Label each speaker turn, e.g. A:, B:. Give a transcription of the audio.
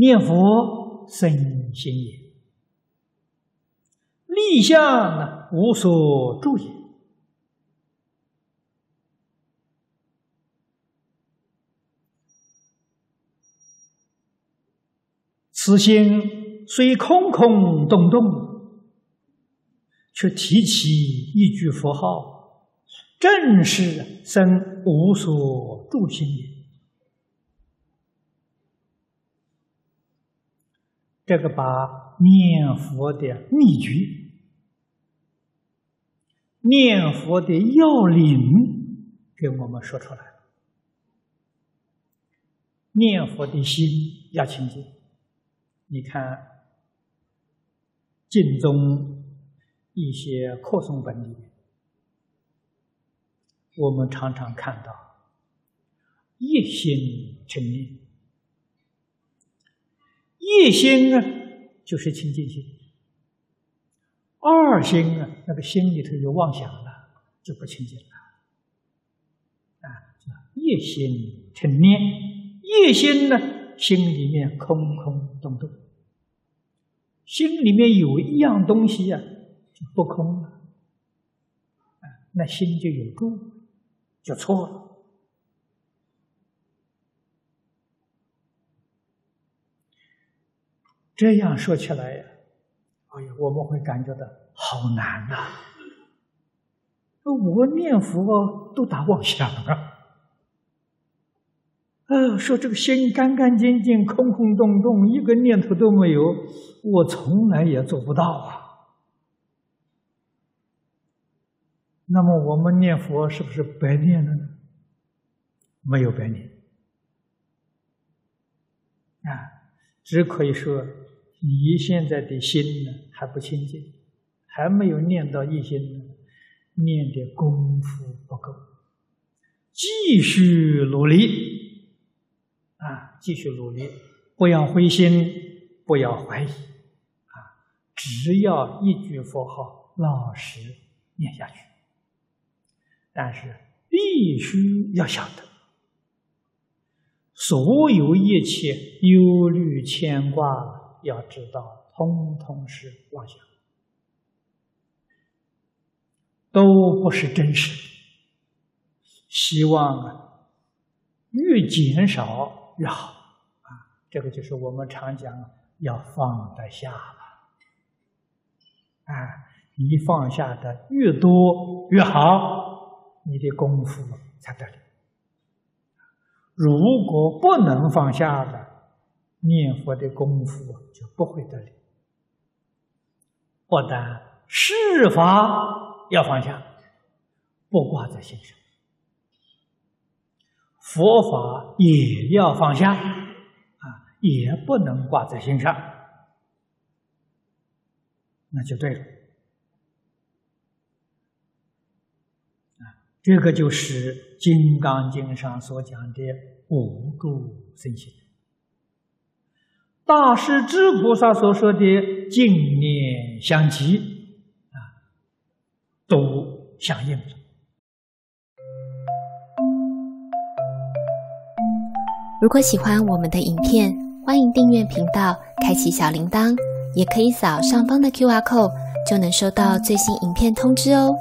A: 念佛生心也，立相呢无所住也。此心虽空空洞洞，却提起一句佛号，正是生无所住心也。这个把念佛的秘诀、念佛的要领给我们说出来了。念佛的心要清净。你看，净宗一些扩诵本里，我们常常看到一心成念，一心啊就是清净心，二心啊那个心里头有妄想了，就不清净了。啊，一心成念，一心呢？心里面空空洞洞，心里面有一样东西呀，就不空了，啊，那心就有住，就错了。这样说起来呀，哎呀，我们会感觉到好难呐！我念佛都打妄想啊。呃，说这个心干干净净、空空洞洞，一个念头都没有，我从来也做不到啊。那么我们念佛是不是白念了呢？没有白念啊，只可以说你现在的心呢还不清净，还没有念到一心呢，念的功夫不够，继续努力。啊，继续努力，不要灰心，不要怀疑，啊，只要一句佛号，老实念下去。但是必须要晓得，所有一切忧虑牵挂，要知道，通通是妄想，都不是真实的。希望啊，越减少。越好啊！这个就是我们常讲要放得下了。啊，你放下的越多越好，你的功夫才得力。如果不能放下的，念佛的功夫就不会得力。不但事法要放下，不挂在心上。佛法也要放下，啊，也不能挂在心上，那就对了。啊，这个就是《金刚经》上所讲的无住身心，大师智菩萨所说的净念相继，啊，都相应了。
B: 如果喜欢我们的影片，欢迎订阅频道，开启小铃铛，也可以扫上方的 Q R code，就能收到最新影片通知哦。